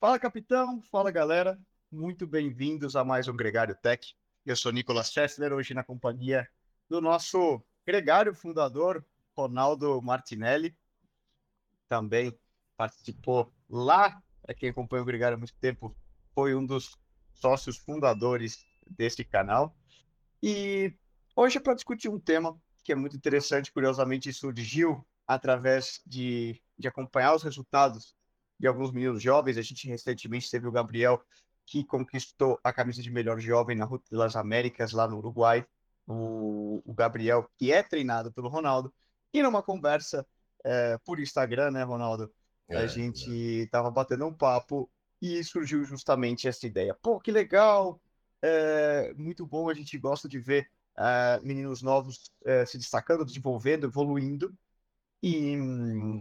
Fala, capitão. Fala, galera. Muito bem-vindos a mais um Gregário Tech. Eu sou Nicolas Chesler, hoje na companhia do nosso gregário fundador, Ronaldo Martinelli. Também participou lá, para quem acompanha o Gregário há muito tempo, foi um dos sócios fundadores deste canal. E hoje é para discutir um tema que é muito interessante, curiosamente surgiu através de, de acompanhar os resultados de alguns meninos jovens. A gente recentemente teve o Gabriel, que conquistou a camisa de melhor jovem na Ruta das Américas, lá no Uruguai. O, o Gabriel, que é treinado pelo Ronaldo. E numa conversa é, por Instagram, né, Ronaldo? É, a gente estava é. batendo um papo e surgiu justamente essa ideia. Pô, que legal! É, muito bom, a gente gosta de ver uh, meninos novos uh, se destacando, desenvolvendo, evoluindo. E,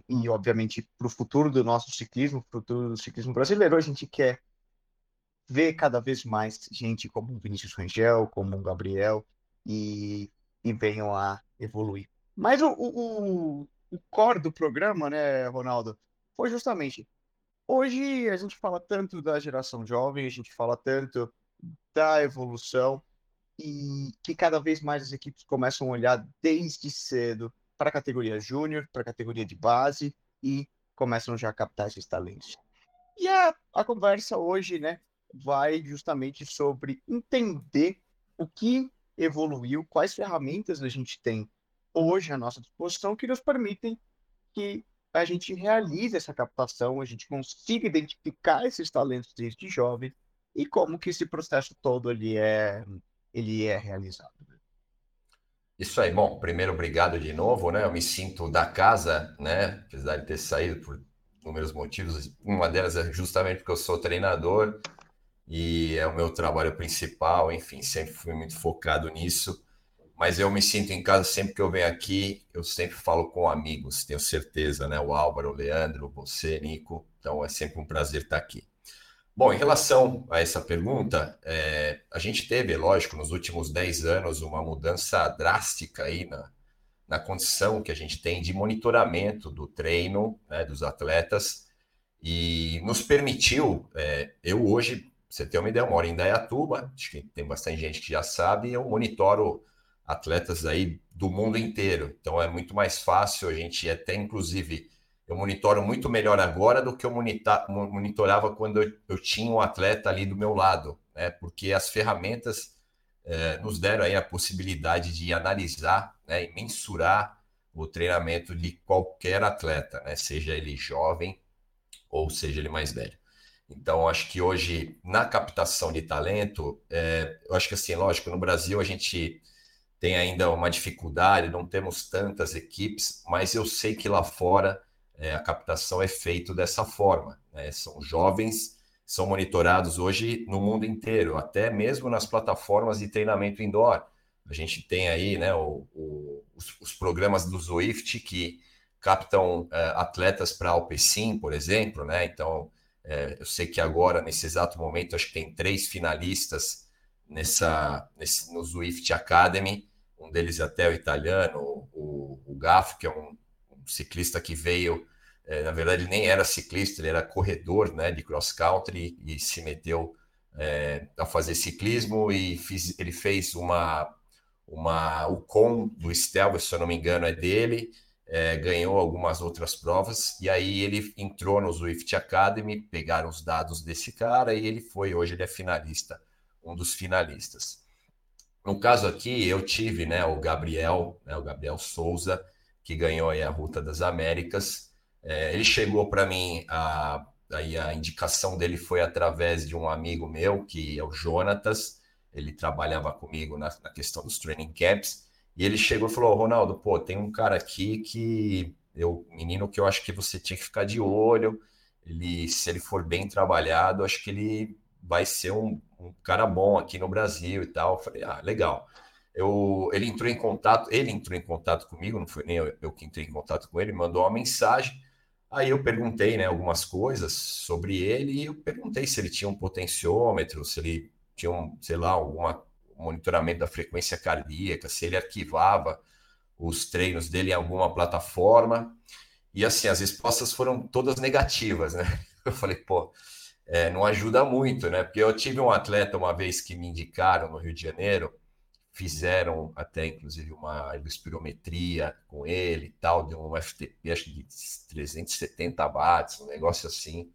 e obviamente, para o futuro do nosso ciclismo, para o futuro do ciclismo brasileiro, a gente quer ver cada vez mais gente como o Vinícius Rangel, como o Gabriel, e, e venham a evoluir. Mas o, o, o core do programa, né, Ronaldo, foi justamente hoje a gente fala tanto da geração jovem, a gente fala tanto da evolução, e que cada vez mais as equipes começam a olhar desde cedo para a categoria júnior, para a categoria de base e começam já a captar esses talentos. E a, a conversa hoje, né, vai justamente sobre entender o que evoluiu, quais ferramentas a gente tem hoje à nossa disposição que nos permitem que a gente realize essa captação, a gente consiga identificar esses talentos desde jovem e como que esse processo todo ele é ele é realizado. Isso aí, bom, primeiro obrigado de novo, né? Eu me sinto da casa, né? Apesar de ter saído por inúmeros motivos, uma delas é justamente porque eu sou treinador e é o meu trabalho principal, enfim, sempre fui muito focado nisso. Mas eu me sinto em casa sempre que eu venho aqui, eu sempre falo com amigos, tenho certeza, né? O Álvaro, o Leandro, você, Nico. Então é sempre um prazer estar aqui. Bom, em relação a essa pergunta, é, a gente teve, lógico, nos últimos 10 anos uma mudança drástica aí na, na condição que a gente tem de monitoramento do treino né, dos atletas. E nos permitiu, é, eu hoje, você tem uma ideia, eu moro em Dayatuba, acho que tem bastante gente que já sabe, eu monitoro atletas aí do mundo inteiro, então é muito mais fácil, a gente até inclusive eu monitoro muito melhor agora do que eu monitorava quando eu, tinha um atleta ali do meu lado, né? Porque as ferramentas é, nos deram aí a possibilidade de analisar né, e mensurar o treinamento de qualquer atleta, né? Seja ele jovem ou seja ele mais velho. Então, acho que hoje, na captação de talento, é, eu acho que assim, lógico, no Brasil a gente tem ainda uma dificuldade, não temos tantas equipes, mas eu sei que lá fora é, a captação é feita dessa forma. Né? São jovens, são monitorados hoje no mundo inteiro, até mesmo nas plataformas de treinamento indoor. A gente tem aí né, o, o, os, os, programas do Zwift que captam é, atletas para Alpecin, por exemplo. Né? Então, é, eu sei que agora, nesse exato momento, acho que tem três finalistas nessa, nesse, no Zwift Academy. Um deles até é o italiano, o, o que é um ciclista que veio, é, na verdade nem era ciclista, ele era corredor né, de cross country e se meteu é, a fazer ciclismo e fiz, ele fez uma, uma o com do Stelvio, se eu não me engano, é dele, é, ganhou algumas outras provas e aí ele entrou no Zwift Academy, pegaram os dados desse cara e ele foi, hoje ele é finalista, um dos finalistas. No caso aqui, eu tive né, o Gabriel, né, o Gabriel Souza, que ganhou a Ruta das Américas. É, ele chegou para mim, a, aí a indicação dele foi através de um amigo meu, que é o Jonatas, ele trabalhava comigo na, na questão dos training camps, e ele chegou e falou, Ronaldo, pô, tem um cara aqui que, eu, menino que eu acho que você tinha que ficar de olho, ele, se ele for bem trabalhado, acho que ele vai ser um, um cara bom aqui no Brasil e tal. Eu falei, ah, legal. Eu, ele entrou em contato, ele entrou em contato comigo, não foi nem eu, eu que entrei em contato com ele, mandou uma mensagem. Aí eu perguntei, né, algumas coisas sobre ele e eu perguntei se ele tinha um potenciômetro, se ele tinha um, sei lá, algum monitoramento da frequência cardíaca, se ele arquivava os treinos dele em alguma plataforma. E assim, as respostas foram todas negativas, né? Eu falei, pô, é, não ajuda muito, né? Porque eu tive um atleta uma vez que me indicaram no Rio de Janeiro, fizeram até inclusive uma espirometria com ele e tal, deu um FTP acho de 370 watts, um negócio assim.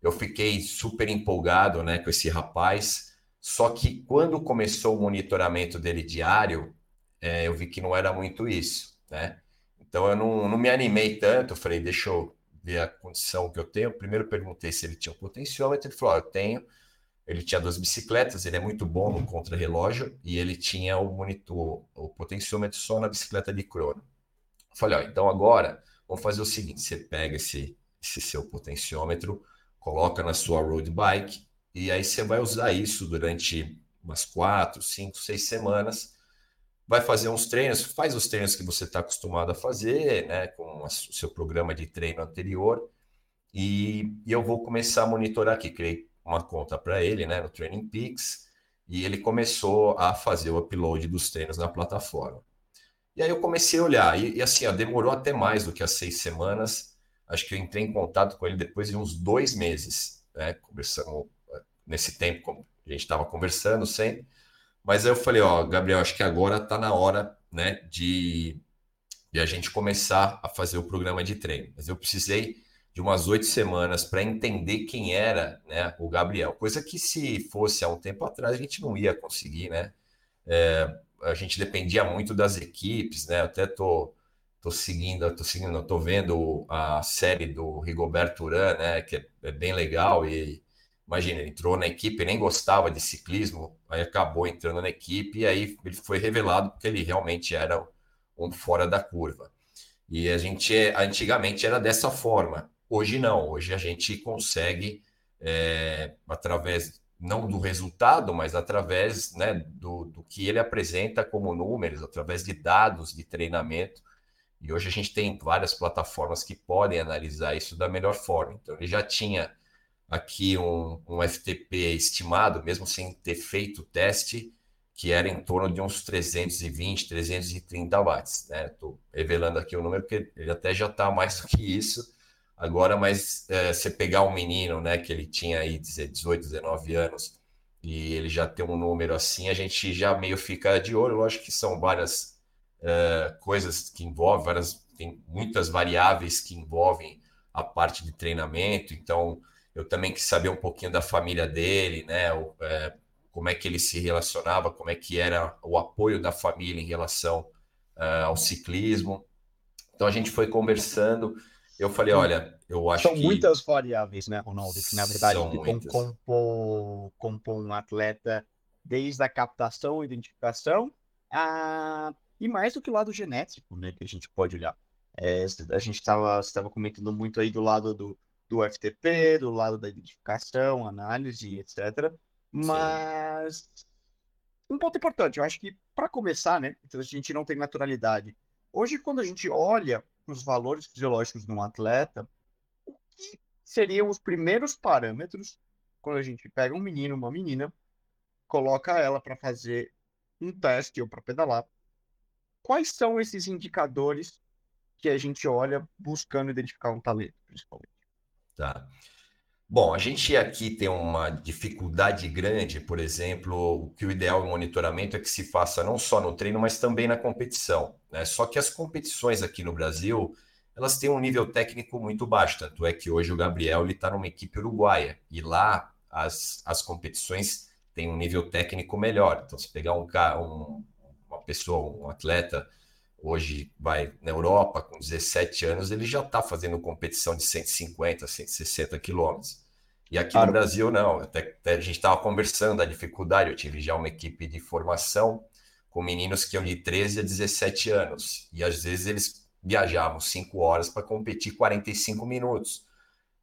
Eu fiquei super empolgado, né, com esse rapaz. Só que quando começou o monitoramento dele diário, é, eu vi que não era muito isso, né? Então eu não, não me animei tanto, falei, deixa eu ver a condição que eu tenho. Primeiro perguntei se ele tinha um potenciômetro, ele falou, oh, eu tenho. Ele tinha duas bicicletas, ele é muito bom no contra-relógio e ele tinha o monitor, o potenciômetro só na bicicleta de crono. Falei, ó, então agora vamos fazer o seguinte: você pega esse, esse seu potenciômetro, coloca na sua road bike e aí você vai usar isso durante umas quatro, cinco, seis semanas vai fazer uns treinos, faz os treinos que você está acostumado a fazer, né, com o seu programa de treino anterior, e, e eu vou começar a monitorar aqui. Criei uma conta para ele, né, no Training Peaks, e ele começou a fazer o upload dos treinos na plataforma. E aí eu comecei a olhar, e, e assim, ó, demorou até mais do que as seis semanas. Acho que eu entrei em contato com ele depois de uns dois meses, né, conversando nesse tempo, como a gente estava conversando sempre. Mas aí eu falei, ó, Gabriel, acho que agora está na hora, né, de, de a gente começar a fazer o programa de treino. Mas eu precisei de umas oito semanas para entender quem era, né, o Gabriel. Coisa que se fosse há um tempo atrás a gente não ia conseguir, né? É, a gente dependia muito das equipes, né? Até tô tô seguindo, tô seguindo, tô vendo a série do Rigoberto Urán, né, que é, é bem legal e Imagina, ele entrou na equipe, nem gostava de ciclismo, aí acabou entrando na equipe e aí ele foi revelado porque ele realmente era um fora da curva. E a gente, antigamente era dessa forma, hoje não, hoje a gente consegue, é, através, não do resultado, mas através né, do, do que ele apresenta como números, através de dados de treinamento, e hoje a gente tem várias plataformas que podem analisar isso da melhor forma. Então, ele já tinha aqui um, um FTP estimado, mesmo sem ter feito o teste, que era em torno de uns 320, 330 watts. Estou né? revelando aqui o número, porque ele até já está mais do que isso. Agora, mas é, você pegar um menino, né, que ele tinha aí 18, 19 anos, e ele já tem um número assim, a gente já meio fica de olho. Lógico que são várias é, coisas que envolvem, várias, tem muitas variáveis que envolvem a parte de treinamento, então eu também quis saber um pouquinho da família dele, né? O, é, como é que ele se relacionava, como é que era o apoio da família em relação uh, ao ciclismo. Então a gente foi conversando. Eu falei, olha, eu acho são que... São muitas variáveis, né, Ronaldo? Que na verdade compõe um atleta desde a captação, identificação, a... e mais do que o lado genético, né, que a gente pode olhar. É, a gente estava comentando muito aí do lado do, do FTP, do lado da identificação, análise, etc. Mas Sim. um ponto importante, eu acho que para começar, né? Então a gente não tem naturalidade. Hoje, quando a gente olha os valores fisiológicos de um atleta, o que seriam os primeiros parâmetros quando a gente pega um menino, uma menina, coloca ela para fazer um teste ou para pedalar? Quais são esses indicadores que a gente olha buscando identificar um talento, principalmente? Tá. Bom, a gente aqui tem uma dificuldade grande, por exemplo, o que o ideal em monitoramento é que se faça não só no treino, mas também na competição. Né? Só que as competições aqui no Brasil, elas têm um nível técnico muito baixo, tanto é que hoje o Gabriel está numa equipe uruguaia, e lá as, as competições têm um nível técnico melhor. Então, se pegar um, um uma pessoa, um atleta hoje vai na Europa com 17 anos, ele já está fazendo competição de 150, 160 quilômetros. E aqui claro. no Brasil, não. Até, até a gente estava conversando da dificuldade. Eu tive já uma equipe de formação com meninos que iam de 13 a 17 anos. E às vezes eles viajavam 5 horas para competir 45 minutos.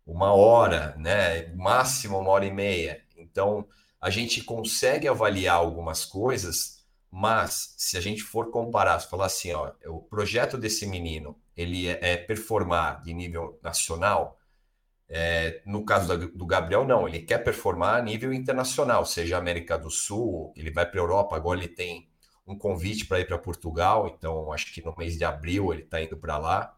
Uma hora, né? Máximo uma hora e meia. Então, a gente consegue avaliar algumas coisas mas se a gente for comparar, falar assim, ó, o projeto desse menino ele é, é performar de nível nacional, é, no caso do Gabriel, não, ele quer performar a nível internacional, seja América do Sul, ele vai para a Europa, agora ele tem um convite para ir para Portugal, então acho que no mês de abril ele está indo para lá.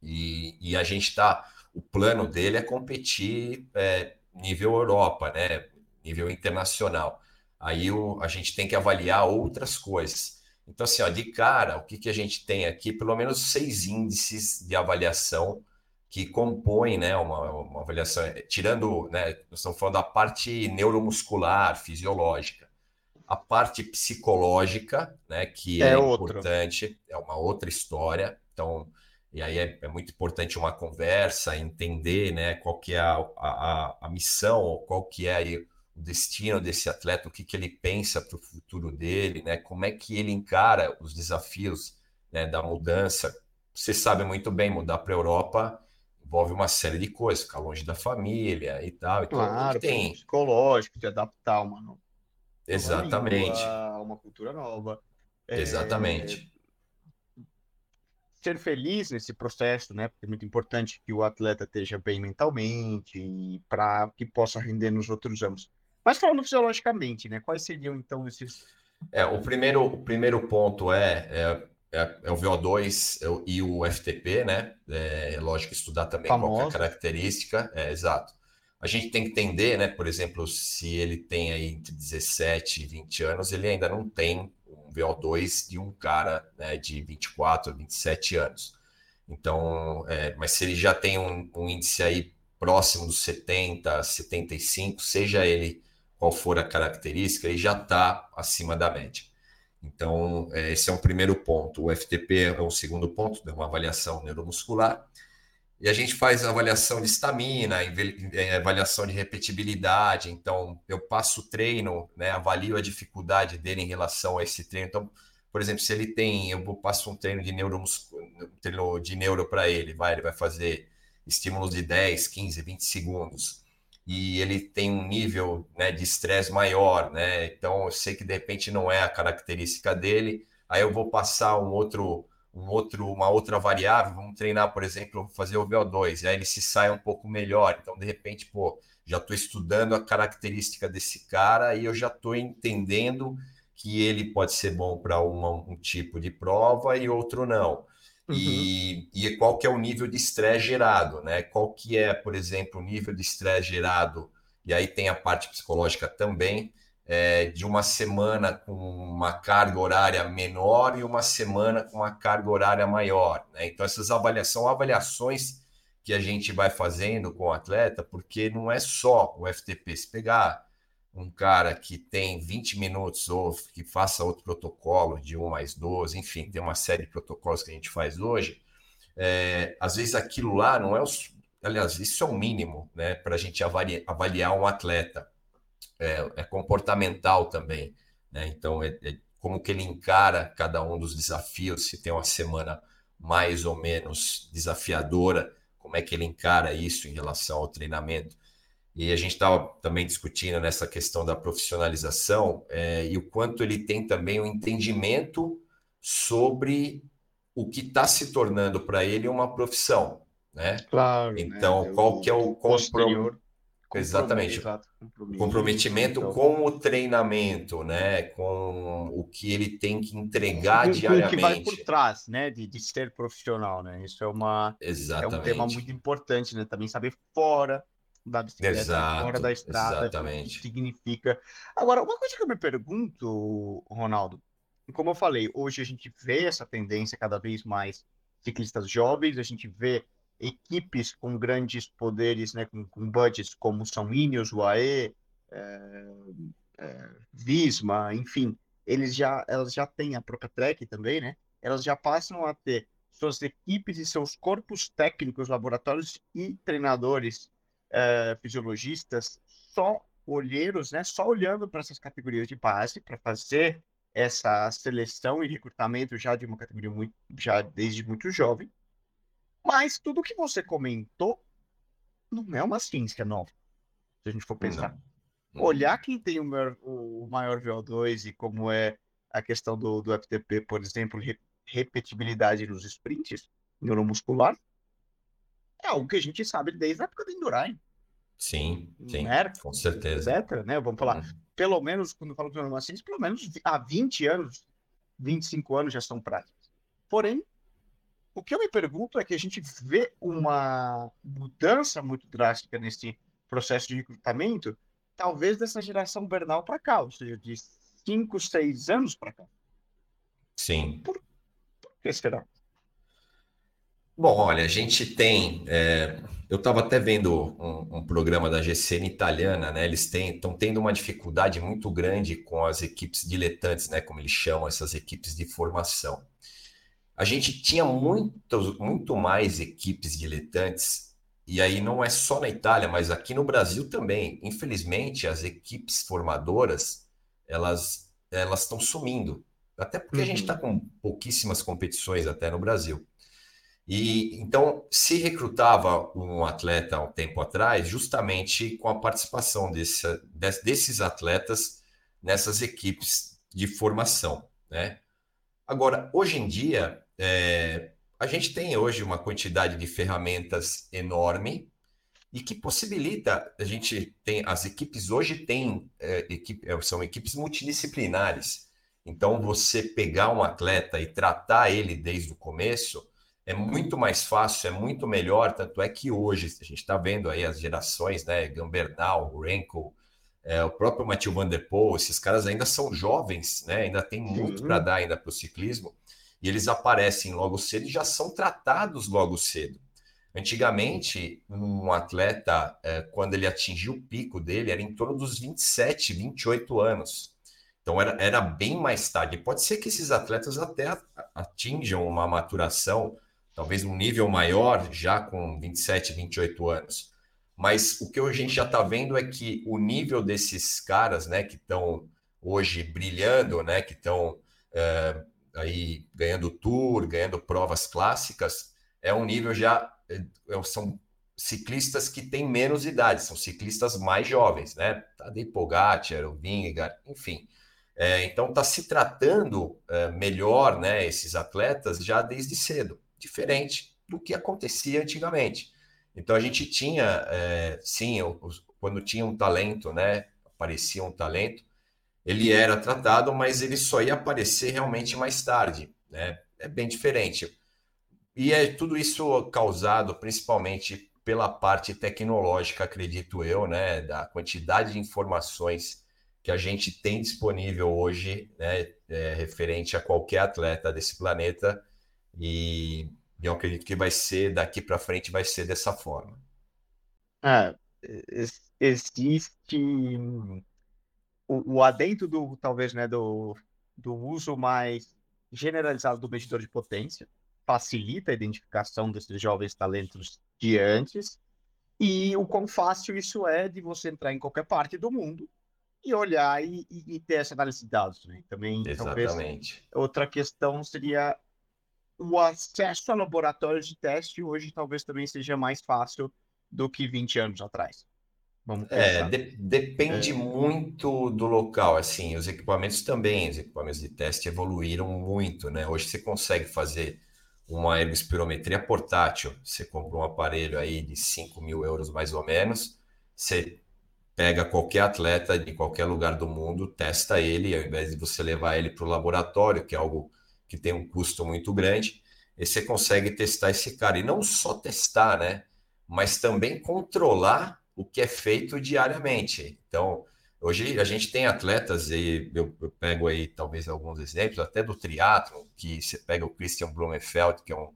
E, e, a gente está. O plano dele é competir é, nível Europa, né? Nível internacional. Aí o, a gente tem que avaliar outras coisas. Então, assim, ó, de cara, o que, que a gente tem aqui? Pelo menos seis índices de avaliação que compõem né, uma, uma avaliação, tirando, né, nós estamos falando da parte neuromuscular, fisiológica. A parte psicológica, né, que é, é importante, é uma outra história. Então, e aí é, é, muito importante uma conversa, entender né, qual que é a, a, a missão, qual que é aí o destino desse atleta, o que, que ele pensa para o futuro dele, né? Como é que ele encara os desafios né, da mudança. Você sabe muito bem, mudar para a Europa envolve uma série de coisas, ficar longe da família e tal. Então, claro, tem psicológico, de adaptar uma, uma Exatamente. Língua, uma cultura nova. Exatamente. É... Ser feliz nesse processo, né? Porque é muito importante que o atleta esteja bem mentalmente para que possa render nos outros anos. Mas falando fisiologicamente, né? Quais seriam então esses. É, o primeiro, o primeiro ponto é, é, é, é o VO2 é e o FTP, né? É lógico estudar também Famoso. qual é a característica. É, exato. A gente tem que entender, né? Por exemplo, se ele tem aí entre 17 e 20 anos, ele ainda não tem um VO2 de um cara né, de 24, 27 anos. Então, é, mas se ele já tem um, um índice aí próximo dos 70, 75, seja ele qual for a característica, e já está acima da média. Então, é, esse é um primeiro ponto. O FTP é o segundo ponto, é uma avaliação neuromuscular. E a gente faz avaliação de estamina, é, avaliação de repetibilidade. Então, eu passo o treino, né, avalio a dificuldade dele em relação a esse treino. Então, por exemplo, se ele tem, eu passo um treino de neuro, treino de neuro para ele, vai, ele vai fazer estímulos de 10, 15, 20 segundos e ele tem um nível né, de estresse maior, né? Então eu sei que de repente não é a característica dele, aí eu vou passar um outro, um outro, uma outra variável, vamos treinar, por exemplo, fazer o VO2, e aí ele se sai um pouco melhor. Então, de repente, pô, já estou estudando a característica desse cara e eu já estou entendendo que ele pode ser bom para um tipo de prova e outro não. Uhum. E, e qual que é o nível de estresse gerado, né? Qual que é, por exemplo, o nível de estresse gerado, e aí tem a parte psicológica também, é, de uma semana com uma carga horária menor e uma semana com uma carga horária maior. Né? Então, essas avaliações são avaliações que a gente vai fazendo com o atleta, porque não é só o FTP. Se pegar um cara que tem 20 minutos ou que faça outro protocolo de 1 mais 12, enfim, tem uma série de protocolos que a gente faz hoje, é, às vezes aquilo lá não é o. Aliás, isso é o mínimo né, para a gente avaliar, avaliar, um atleta. É, é comportamental também. Né? Então, é, é como que ele encara cada um dos desafios, se tem uma semana mais ou menos desafiadora, como é que ele encara isso em relação ao treinamento. E a gente estava também discutindo nessa questão da profissionalização é, e o quanto ele tem também o um entendimento sobre o que está se tornando para ele uma profissão, né? Claro. Né? Então, né? qual que é o posterior? Exatamente. Comprometimento, comprometimento então. com o treinamento, né? Com o que ele tem que entregar com, diariamente. O que vai por trás, né? De, de ser profissional, né? Isso é uma Exatamente. é um tema muito importante, né? Também saber fora da bicicleta, Exato, fora da estrada, exatamente. o que significa. Agora, uma coisa que eu me pergunto, Ronaldo, como eu falei, hoje a gente vê essa tendência cada vez mais ciclistas jovens, a gente vê equipes com grandes poderes, né, com, com budgets como são Ineos, UAE, é, é, Visma, enfim, eles já, elas já têm a própria Trek também, né? Elas já passam a ter suas equipes e seus corpos técnicos, laboratórios e treinadores uh, fisiologistas só olheiros, né, só olhando para essas categorias de base para fazer essa seleção e recrutamento já de uma categoria muito já desde muito jovem. Mas tudo que você comentou não é uma ciência nova. Se a gente for pensar. Não. Olhar quem tem o maior, o maior VO2 e como é a questão do, do FTP, por exemplo, repetibilidade nos sprints neuromuscular, é algo que a gente sabe desde a época do Indurain. Sim, sim, né? com certeza. Etc, né? Vamos falar, uhum. pelo menos, quando falamos de inovações, pelo menos há 20 anos, 25 anos já são práticas. Porém, o que eu me pergunto é que a gente vê uma mudança muito drástica nesse, processo de recrutamento, talvez dessa geração Bernal para cá, ou seja, de 5, 6 anos para cá. Sim. Por, por que será? Bom, olha, a gente tem. É, eu estava até vendo um, um, programa da GCN italiana, né? Eles estão tendo uma dificuldade muito grande com as equipes diletantes, né? Como eles chamam essas equipes de formação. A gente tinha muito, muito mais equipes diletantes, e aí não é só na Itália, mas aqui no Brasil também. Infelizmente, as equipes formadoras elas elas estão sumindo, até porque uhum. a gente está com pouquíssimas competições até no Brasil. E então se recrutava um atleta há um tempo atrás, justamente com a participação desse, desses atletas nessas equipes de formação, né? Agora, hoje em dia, é, a gente tem hoje uma quantidade de ferramentas enorme e que possibilita a gente tem as equipes hoje têm é, equipe, é, são equipes multidisciplinares. Então, você pegar um atleta e tratar ele desde o começo é muito mais fácil, é muito melhor. Tanto é que hoje a gente está vendo aí as gerações, né? Gambernal, Renko, é, o próprio Mathieu Van Der Poel, esses caras ainda são jovens, né? Ainda tem muito para dar ainda para o ciclismo. E eles aparecem logo cedo e já são tratados logo cedo. Antigamente, um atleta, é, quando ele atingiu o pico dele, era em torno dos 27, 28 anos. Então era, era bem mais tarde. Pode ser que esses atletas até atinjam uma maturação talvez um nível maior, já com 27, 28 anos. Mas o que a gente já está vendo é que o nível desses caras, né, que estão hoje brilhando, né, que estão é, aí ganhando tour, ganhando provas clássicas, é um nível já é, é, são ciclistas que têm menos idade, são ciclistas mais jovens, né? Tadej Pogacar, o Vingegaard, enfim. É, então está se tratando melhor, né, esses atletas já desde cedo diferente do que acontecia antigamente. Então a gente tinha, é, sim, quando tinha um talento, né, aparecia um talento, ele era tratado, mas ele só ia aparecer realmente mais tarde, né? É bem diferente. E é tudo isso causado principalmente pela parte tecnológica, acredito eu, né, da quantidade de informações que a gente tem disponível hoje, né, é, referente a qualquer atleta desse planeta e eu acredito que vai ser, daqui para frente, vai ser dessa forma. É, existe o, o adentro do, talvez, né, do, do uso mais generalizado do medidor de potência, facilita a identificação desses jovens talentos de antes, e o quão fácil isso é de você entrar em qualquer parte do mundo e olhar e, e, e ter essa análise de dados. Né? Também, Exatamente. Talvez, outra questão seria o acesso a laboratórios de teste hoje talvez também seja mais fácil do que 20 anos atrás. Vamos é, de, depende é. muito do local. Assim, os equipamentos também, os equipamentos de teste evoluíram muito, né? Hoje você consegue fazer uma ergospirometria portátil. Você compra um aparelho aí de 5 mil euros mais ou menos. Você pega qualquer atleta de qualquer lugar do mundo, testa ele, ao invés de você levar ele para o laboratório, que é algo que tem um custo muito grande, e você consegue testar esse cara. E não só testar, né? Mas também controlar o que é feito diariamente. Então, hoje a gente tem atletas, e eu, eu pego aí talvez alguns exemplos, até do triatlo, que você pega o Christian Blumenfeld, que é um,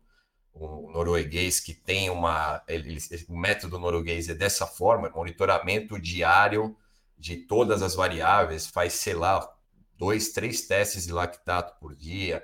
um norueguês que tem uma. Ele, o método norueguês é dessa forma: monitoramento diário de todas as variáveis, faz, sei lá, dois, três testes de lactato por dia,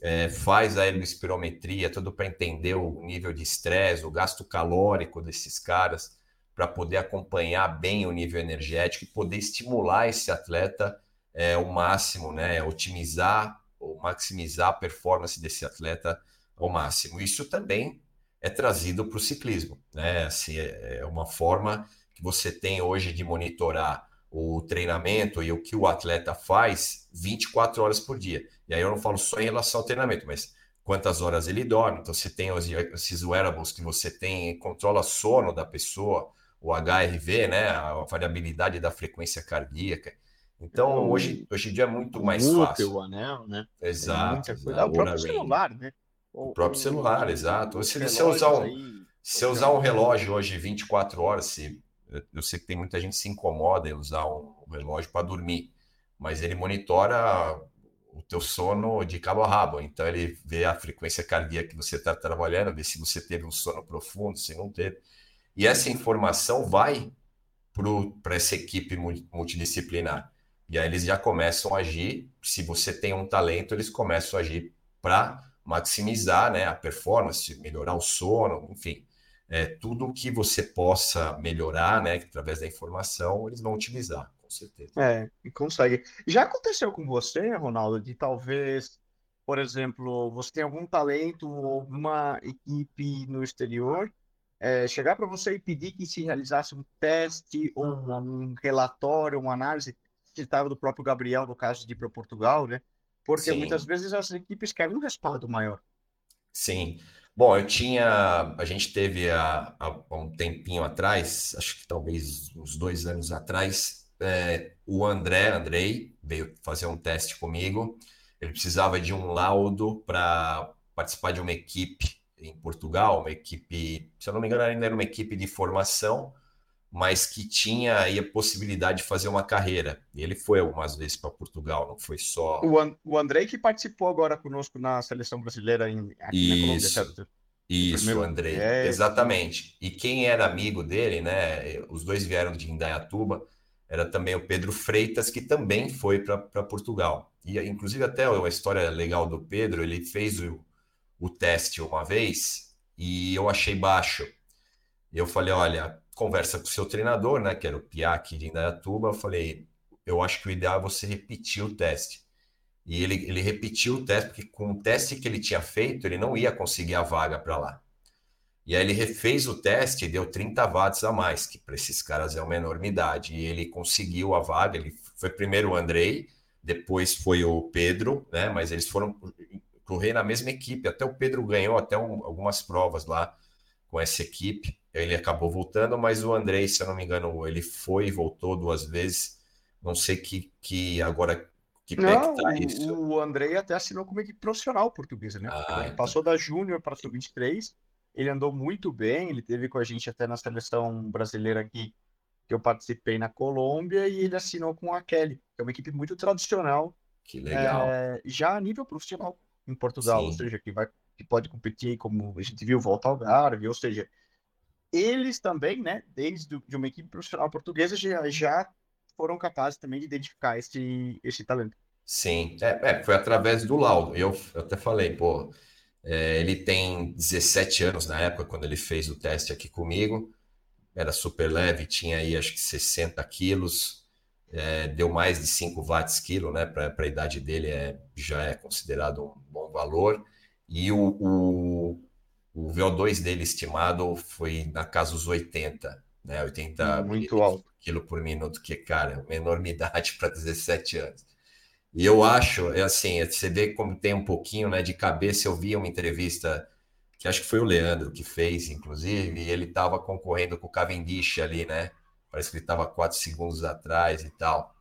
é, faz a ergospirometria, tudo para entender o nível de estresse, o gasto calórico desses caras, para poder acompanhar bem o nível energético e poder estimular esse atleta é, o máximo, né? Otimizar ou maximizar a performance desse atleta ao máximo. Isso também é trazido para o ciclismo, né? Assim, é, é uma forma que você tem hoje de monitorar o treinamento e o que o atleta faz 24 horas por dia. E aí eu não falo só em relação ao treinamento, mas quantas horas ele dorme. Então, você tem esses wearables que você tem, controla sono da pessoa, o HRV, né? A variabilidade da frequência cardíaca. Então, hoje, hoje em dia é muito mais fácil. O anel, né? Exato. É, o próprio celular, né? O, próprio celular, exato. Se você usar um, se usar um relógio hoje 24 horas, se eu sei que tem muita gente que se incomoda em usar um relógio para dormir, mas ele monitora o teu sono de cabo a rabo. Então ele vê a frequência cardíaca que você está trabalhando, vê se você teve um sono profundo, se não teve. E essa informação vai para essa equipe multidisciplinar. E aí eles já começam a agir. Se você tem um talento, eles começam a agir para maximizar né, a performance, melhorar o sono, enfim. É, tudo que você possa melhorar, né, através da informação, eles vão utilizar com certeza. É, e consegue. Já aconteceu com você, Ronaldo, de talvez, por exemplo, você tem algum talento ou alguma equipe no exterior, é, chegar para você e pedir que se realizasse um teste ou um relatório, uma análise, citava do próprio Gabriel, no caso de ir para Portugal, né? Porque Sim. muitas vezes as equipes querem um respaldo maior. Sim. Bom, eu tinha. A gente teve há, um tempinho atrás, acho que talvez uns dois anos atrás, é, o André, Andrei, veio fazer um teste comigo. Ele precisava de um laudo para participar de uma equipe em Portugal, uma equipe, se eu não me engano, ainda era uma equipe de formação, mas que tinha aí a possibilidade de fazer uma carreira. E ele foi algumas vezes para Portugal, não foi só. O, And o Andrei que participou agora conosco na seleção brasileira em, aqui Isso. na Colômbia, certo? Isso, Primeiro... Andrei, é... exatamente. E quem era amigo dele, né? Os dois vieram de Indaiatuba era também o Pedro Freitas, que também foi para Portugal. E, inclusive, até uma história legal do Pedro, ele fez o, o teste uma vez e eu achei baixo. E eu falei, olha, conversa com o seu treinador, né, que era o Piak de Indaiatuba, eu falei, eu acho que o ideal é você repetir o teste. E ele, ele repetiu o teste, porque com o teste que ele tinha feito, ele não ia conseguir a vaga para lá. E aí ele refez o teste e deu 30 watts a mais, que para esses caras é uma enormidade. E ele conseguiu a vaga, ele foi primeiro o Andrei, depois foi o Pedro, né? Mas eles foram correr na mesma equipe. Até o Pedro ganhou até um, algumas provas lá com essa equipe. Ele acabou voltando, mas o Andrei, se eu não me engano, ele foi e voltou duas vezes. Não sei que, que agora que pé não, que tá isso. O Andrei até assinou como equipe profissional portuguesa, né? Ah, ele então... passou da Júnior para sub-23 ele andou muito bem, ele teve com a gente até na seleção brasileira aqui, que eu participei na Colômbia, e ele assinou com a Kelly, que é uma equipe muito tradicional. Que legal. É, já a nível profissional em Portugal, Sim. ou seja, que, vai, que pode competir, como a gente viu, Volta ao Algarve, ou seja, eles também, né, desde de uma equipe profissional portuguesa, já, já foram capazes também de identificar esse, esse talento. Sim, é, é foi através do laudo. Eu, eu até falei, pô, é, ele tem 17 anos na época, quando ele fez o teste aqui comigo. Era super leve, tinha aí acho que 60 quilos, é, deu mais de 5 watts quilo, né? Para a idade dele é, já é considerado um bom valor. E o, o, o VO2 dele estimado foi na casa dos 80, né? 80 Muito alto. quilo por minuto, que, cara, uma enormidade para 17 anos. E eu acho, é assim, você vê como tem um pouquinho né, de cabeça. Eu vi uma entrevista que acho que foi o Leandro que fez, inclusive, e ele estava concorrendo com o Cavendish ali, né? Parece que ele estava quatro segundos atrás e tal.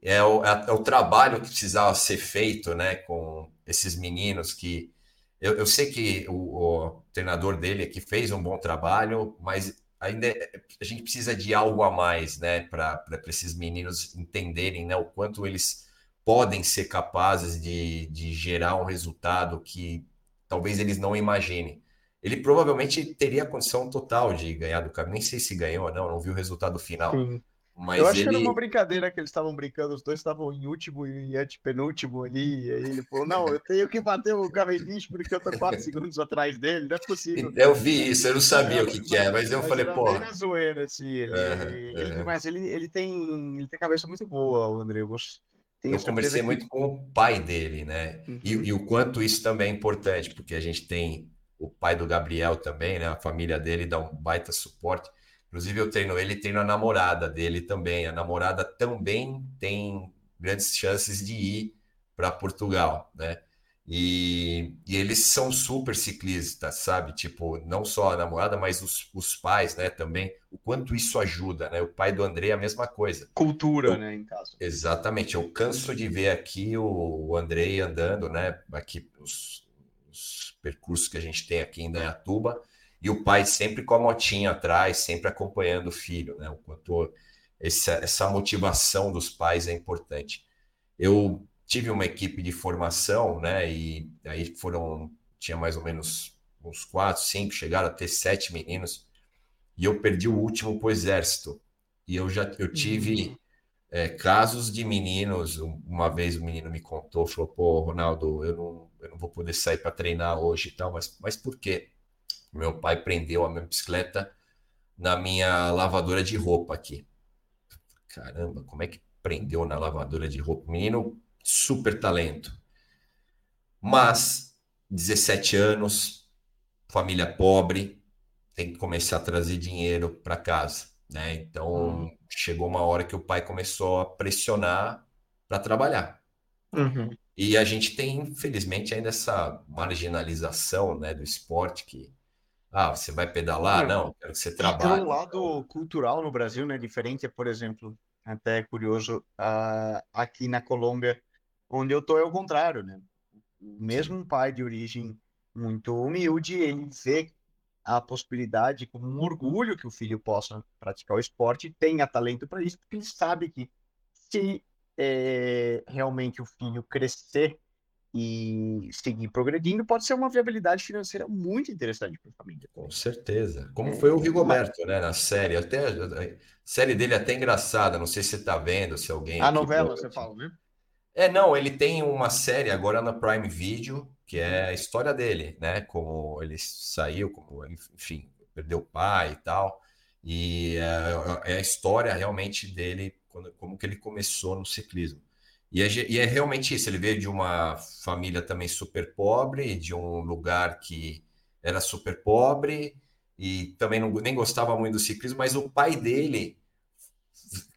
É o, é, é o trabalho que precisava ser feito, né, com esses meninos que eu, eu sei que o, o, treinador dele aqui fez um bom trabalho, mas ainda é, a gente precisa de algo a mais, né, para esses meninos entenderem, né, o quanto eles podem ser capazes de, de gerar um resultado que talvez eles não imaginem. Ele provavelmente teria condição total de ganhar do cara. Nem sei se ganhou ou não, não vi o resultado final. Sim. Mas eu acho ele... que era uma brincadeira que eles estavam brincando, os dois estavam em último e antepenúltimo ali. E aí ele falou: Não, eu tenho que bater o Cavendish porque eu tô quatro segundos atrás dele, não é possível. Eu vi isso, eu não sabia é, o que, que é, mas eu mas falei: Pô. Zoeira, assim. Ele, ele, ele, mas ele, ele, tem, ele tem cabeça muito boa, o André. Eu eu conversei que... muito com o pai dele, né? Uhum. E, e, o quanto isso também é importante, porque a gente tem o pai do Gabriel também, né? A família dele dá um baita suporte. Inclusive, eu treino ele, treino a namorada dele também. A namorada também tem grandes chances de ir para Portugal, né? E, e, eles são super ciclistas, sabe? Tipo, não só a namorada, mas os, os pais, né? Também. O quanto isso ajuda, né? O pai do André é a mesma coisa. Cultura, eu, né? Em caso. Exatamente. Eu canso de ver aqui o, o Andrei andando, né? Aqui, os, os, percursos que a gente tem aqui em Dayatuba. E o pai sempre com a motinha atrás, sempre acompanhando o filho, né? O quanto essa, essa motivação dos pais é importante. Eu tive uma equipe de formação, né? E aí foram, tinha mais ou menos uns quatro, cinco, chegaram a ter sete meninos, e eu perdi o último para o exército. E eu já eu tive uhum. é, casos de meninos. Uma vez o menino me contou, falou: pô, Ronaldo, eu não, eu não vou poder sair para treinar hoje e tal, mas, mas por quê? Meu pai prendeu a minha bicicleta na minha lavadora de roupa aqui. Caramba, como é que prendeu na lavadora de roupa? Menino, super talento. Mas, 17 anos, família pobre, tem que começar a trazer dinheiro para casa, né? Então, uhum. chegou uma hora que o pai começou a pressionar para trabalhar. Uhum. E a gente tem, infelizmente, ainda essa marginalização né, do esporte que ah, você vai pedalar? Não, quero que você trabalhe. Tem um lado cultural no Brasil, né? Diferente, por exemplo, até é curioso, uh, aqui na Colômbia, onde eu tô é o contrário, né? Mesmo um pai de origem muito humilde, ele vê a possibilidade, como um orgulho que o filho possa praticar o esporte, tenha talento para isso, porque ele sabe que se é, realmente o filho crescer e seguir progredindo, pode ser uma viabilidade financeira muito interessante para a família. Com certeza. Como é, foi o Rigoberto, né, na série. Até, a série dele é até engraçada, não sei se você está vendo, se alguém... A novela, você fala, né? É, não, ele tem uma série agora na Prime Video, que é a história dele, né? Como ele saiu, como, enfim, perdeu o pai e tal. E é, é a história realmente dele, quando, como que ele começou no ciclismo. E é, e é, realmente isso, ele veio de uma família também super pobre, de um lugar que era super pobre e também não, nem gostava muito do ciclismo, mas o pai dele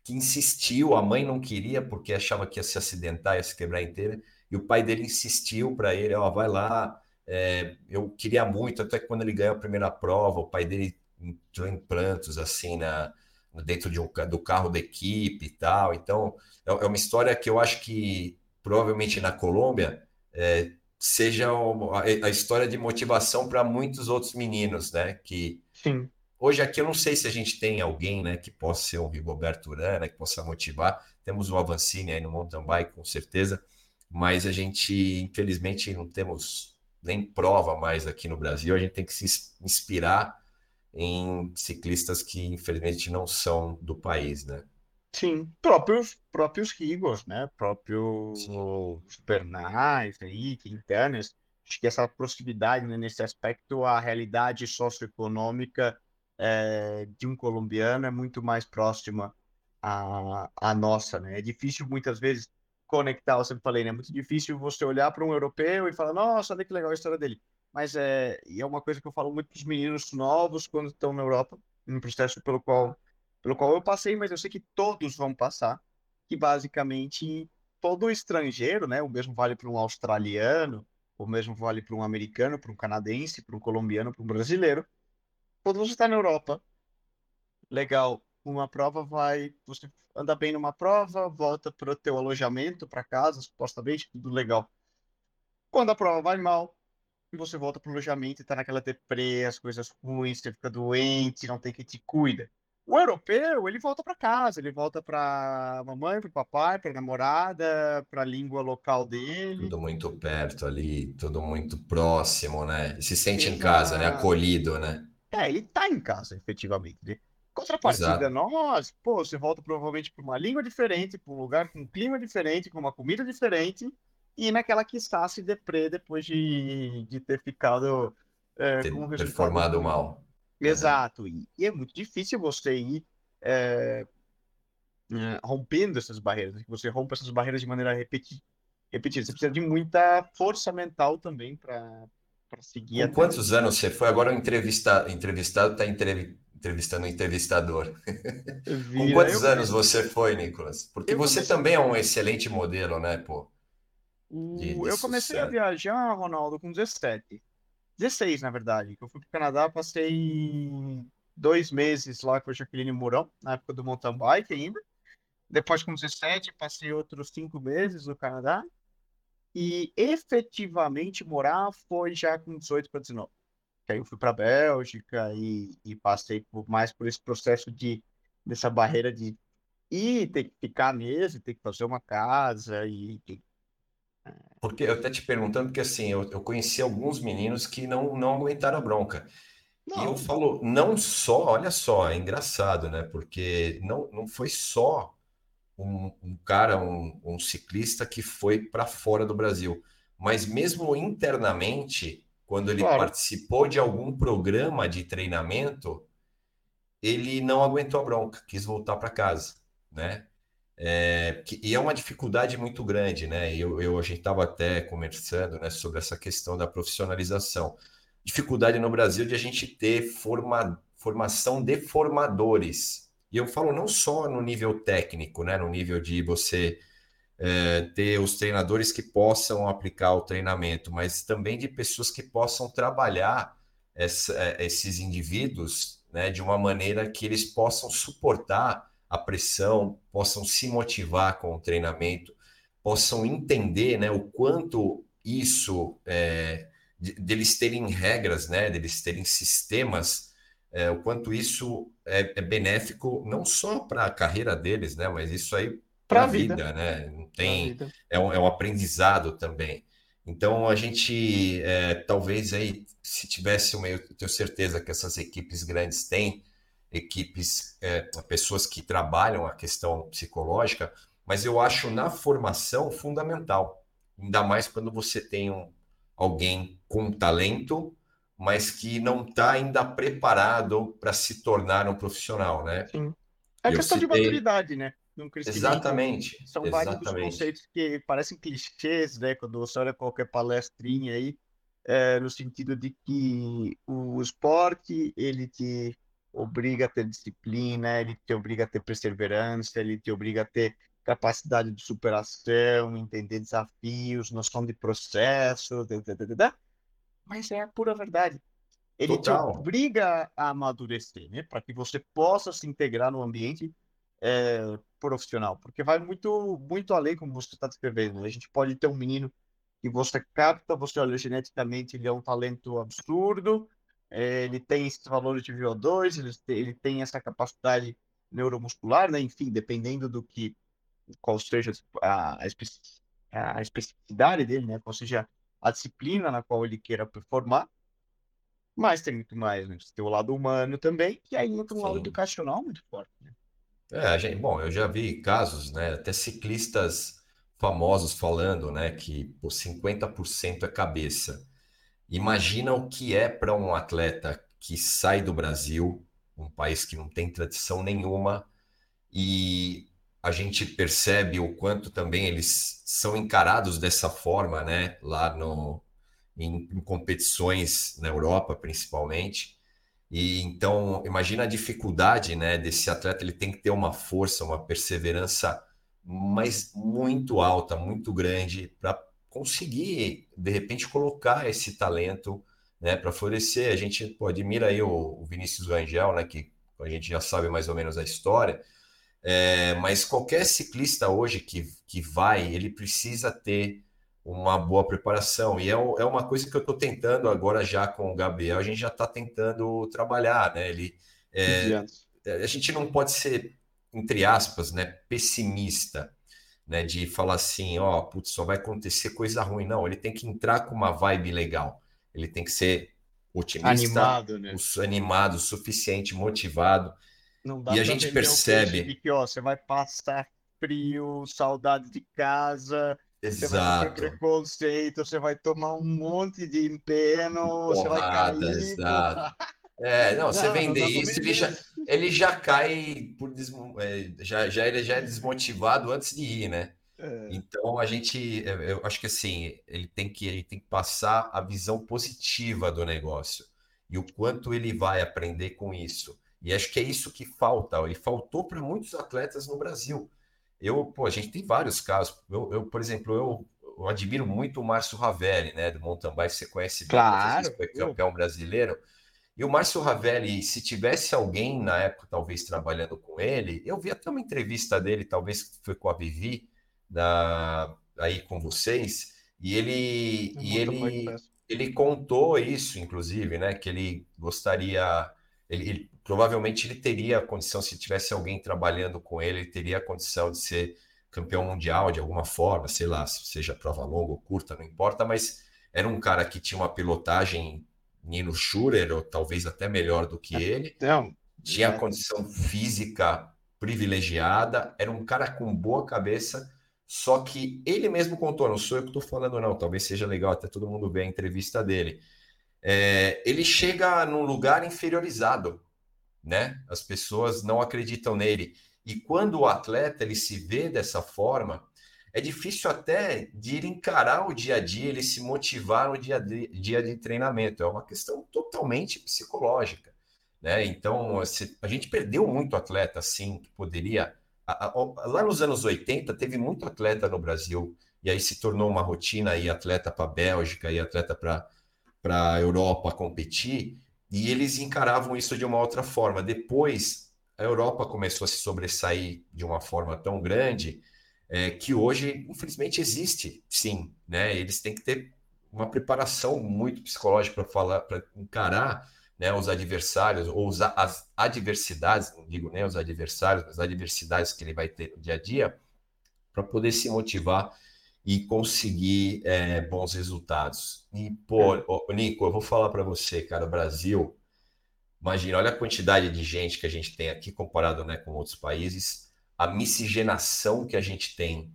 que insistiu, a mãe não queria porque achava que ia se acidentar, ia se quebrar inteira, e o pai dele insistiu para ele, ó, oh, vai lá, é, eu queria muito, até que quando ele ganhou a primeira prova, o pai dele entrou em prantos, assim, na, dentro de um, do carro da equipe e tal. Então, é, é uma história que eu acho que provavelmente na Colômbia é, seja uma, a história de motivação para muitos outros meninos, né? Que Sim. hoje aqui eu não sei se a gente tem alguém, né, que possa ser um Rigoberto Urana, que possa motivar. Temos o Avancini aí no mountain bike, com certeza, mas a gente, infelizmente, não temos nem prova mais aqui no Brasil. A gente tem que se inspirar em ciclistas que infelizmente não são do país, né? Sim, próprios próprios Rigos, né? Próprios Bernais aí, Quintanas. Acho que essa proximidade né, nesse aspecto, a realidade socioeconômica é, de um colombiano é muito mais próxima à, à nossa, né? É difícil muitas vezes conectar, eu sempre falei, né? É muito difícil você olhar para um europeu e falar, nossa, olha que legal a história dele mas é, e é uma coisa que eu falo muito para os meninos novos quando estão na Europa, um processo pelo qual, pelo qual eu passei, mas eu sei que todos vão passar, que basicamente todo estrangeiro, né, o mesmo vale para um australiano, o mesmo vale para um americano, para um canadense, para um colombiano, para um brasileiro. Quando você está na Europa, legal, uma prova vai, você anda bem numa prova, volta para o teu alojamento, para casa, supostamente, tudo legal. Quando a prova vai mal, você volta pro alojamento e tá naquela deprê, as coisas ruins, você fica doente, não tem quem te cuida. O europeu, ele volta para casa, ele volta para mamãe, para papai, para namorada, para a língua local dele. Tudo muito perto ali, tudo muito próximo, né? Se sente Exato. em casa, né? Acolhido, né? É, ele tá em casa, efetivamente. Né? Contrapartida, Exato. nós, pô, você volta provavelmente para uma língua diferente, para um lugar com um clima diferente, com uma comida diferente, e naquela que está se deprê depois de, de ter ficado é, ter, um formado mal. Exato, e, e, é muito difícil você ir é, é, rompendo essas barreiras, que você rompa essas barreiras de maneira repetida. Você precisa de muita força mental também para seguir. Com quantos anos você foi? Agora o entrevista, entrevistado está entrevistando o entrevistador. Vira, Com quantos anos você foi, Nicolas? Porque você também é um excelente modelo, né, pô? O... eu comecei a viajar, Ronaldo, com 17. 16, na verdade. Eu fui para o Canadá, passei dois meses lá com a Jaqueline Mourão, na época do mountain bike ainda. Depois, com 17, passei outros cinco meses no Canadá. E efetivamente morar foi já com 18 para 19. que aí eu fui para a Bélgica e, e passei por, mais por esse processo de dessa barreira de ir, ter que ficar mesmo, ter que fazer uma casa e porque eu até te perguntando, porque assim, eu, eu conheci alguns meninos que não, não aguentaram a bronca. Não. E eu falo, não só, olha só, é engraçado, né? Porque não, não foi só um, um cara, um, um ciclista que foi para fora do Brasil, mas mesmo internamente, quando ele claro. participou de algum programa de treinamento, ele não aguentou a bronca, quis voltar para casa, né? É, que, e é uma dificuldade muito grande, né? Eu, eu a gente estava até conversando né, sobre essa questão da profissionalização. Dificuldade no Brasil de a gente ter forma, formação de formadores. E eu falo não só no nível técnico, né? No nível de você é, ter os treinadores que possam aplicar o treinamento, mas também de pessoas que possam trabalhar essa, é, esses indivíduos né, de uma maneira que eles possam suportar a pressão, possam se motivar com o treinamento, possam entender né, o quanto isso, é, de, deles terem regras, né, deles terem sistemas, é, o quanto isso é, é benéfico não só para a carreira deles, né, mas isso aí para a vida, vida, né? Não tem, é um, é um aprendizado também. Então a gente é, talvez aí, se tivesse uma, eu tenho certeza que essas equipes grandes têm, equipes, é, pessoas que trabalham a questão psicológica, mas eu acho na formação fundamental, ainda mais quando você tem um, alguém com talento, mas que não está ainda preparado para se tornar um profissional, né? Sim. É questão citei... de maturidade, né? Exatamente. São exatamente. vários conceitos que parecem clichês, né? Quando você olha qualquer palestrinha aí, é, no sentido de que o esporte ele te obriga a ter disciplina, ele te obriga a ter perseverança, ele te obriga a ter capacidade de superação, entender desafios, noção de processo, mas é a pura verdade. Ele Total. te obriga a amadurecer, né? Para que você possa se integrar no ambiente é, profissional, porque vai muito, muito além, como você está descrevendo. A gente pode ter um menino que você capta, você olha geneticamente, ele é um talento absurdo, ele tem esses valores de VO2, ele, ele tem essa capacidade neuromuscular, né? Enfim, dependendo do que, qual seja a, a especificidade dele, né? Qual seja a disciplina na qual ele queira performar. Mas tem muito mais, né? Tem o lado humano também, e aí entra um lado educacional muito forte, né? É, gente, bom, eu já vi casos, né? Até ciclistas famosos falando, né? Que por 50% é cabeça. Imagina o que é para um atleta que sai do Brasil, um país que não tem tradição nenhuma, e a gente percebe o quanto também eles são encarados dessa forma, né? Lá no, em, em competições na Europa, principalmente. E então, imagina a dificuldade, né, desse atleta, ele tem que ter uma força, uma perseverança mas muito alta, muito grande para conseguir, de repente, colocar esse talento né, para florescer. A gente pô, admira aí o, o Vinícius Rangel, né, que a gente já sabe mais ou menos a história, é, mas qualquer ciclista hoje que, que vai, ele precisa ter uma boa preparação. E é, é uma coisa que eu estou tentando agora já com o Gabriel, a gente já está tentando trabalhar, né? Ele, é, a gente não pode ser, entre aspas, né, pessimista né, de falar assim, ó, putz, só vai acontecer coisa ruim. Não, ele tem que entrar com uma vibe legal. Ele tem que ser otimista, animado, né? animado o suficiente, motivado. e a gente percebe de que ó, você vai passar frio, saudade de casa, Exato. Você vai ter preconceito, você vai tomar um monte de empeno, Porrada, você vai cair. Exato. É, não, você vender isso, ele já, ele já cai por é, já, já ele já é desmotivado antes de ir, né? É. Então a gente, eu acho que assim, ele tem que ele tem que passar a visão positiva do negócio e o quanto ele vai aprender com isso. E acho que é isso que falta, e faltou para muitos atletas no Brasil. Eu, pô, a gente tem vários casos. Eu, eu por exemplo, eu, eu admiro muito o Márcio Ravelli, né, do mountain bike, você conhece bem, claro. foi campeão brasileiro. E o Márcio Ravelli, se tivesse alguém na época, talvez trabalhando com ele, eu vi até uma entrevista dele, talvez foi com a Vivi, da, aí com vocês, e ele, e ele, ele contou isso, inclusive, né? Que ele gostaria, ele, ele, provavelmente ele teria a condição, se tivesse alguém trabalhando com ele, ele teria a condição de ser campeão mundial de alguma forma, sei lá, seja prova longa ou curta, não importa, mas era um cara que tinha uma pilotagem Nino Schurer, ou talvez até melhor do que ele. Não. Tinha condição física privilegiada, era um cara com boa cabeça, só que ele mesmo contou, não sou eu que estou falando, não, talvez seja legal até todo mundo ver a entrevista dele. É, ele chega num lugar inferiorizado, né? As pessoas não acreditam nele. E quando o atleta ele se vê dessa forma, é difícil até de ir encarar o dia a dia, ele se motivar no dia dia de treinamento. É uma questão totalmente psicológica. Né? Então, a gente perdeu muito atleta, assim, que poderia. Lá nos anos 80, teve muito atleta no Brasil, e aí se tornou uma rotina ir atleta para a Bélgica e atleta para a Europa competir, e eles encaravam isso de uma outra forma. Depois, a Europa começou a se sobressair de uma forma tão grande é, que hoje, infelizmente, existe, sim. Né? Eles têm que ter uma preparação muito psicológica para falar, para encarar né, os adversários ou os, as adversidades, não digo nem os adversários, mas as adversidades que ele vai ter no dia a dia, para poder se motivar e conseguir é, bons resultados. E, pô, é. Nico, eu vou falar para você, cara, o Brasil, imagina, olha a quantidade de gente que a gente tem aqui comparado né, com outros países a miscigenação que a gente tem,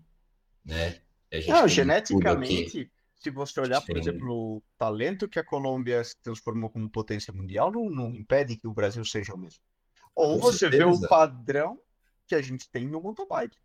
né? Gente Não, tem geneticamente, se você olhar, por exemplo, o talento que a Colômbia se transformou como potência mundial, não, não impede que o Brasil seja o mesmo. Ou Com você certeza. vê o padrão que a gente tem no mountain bike.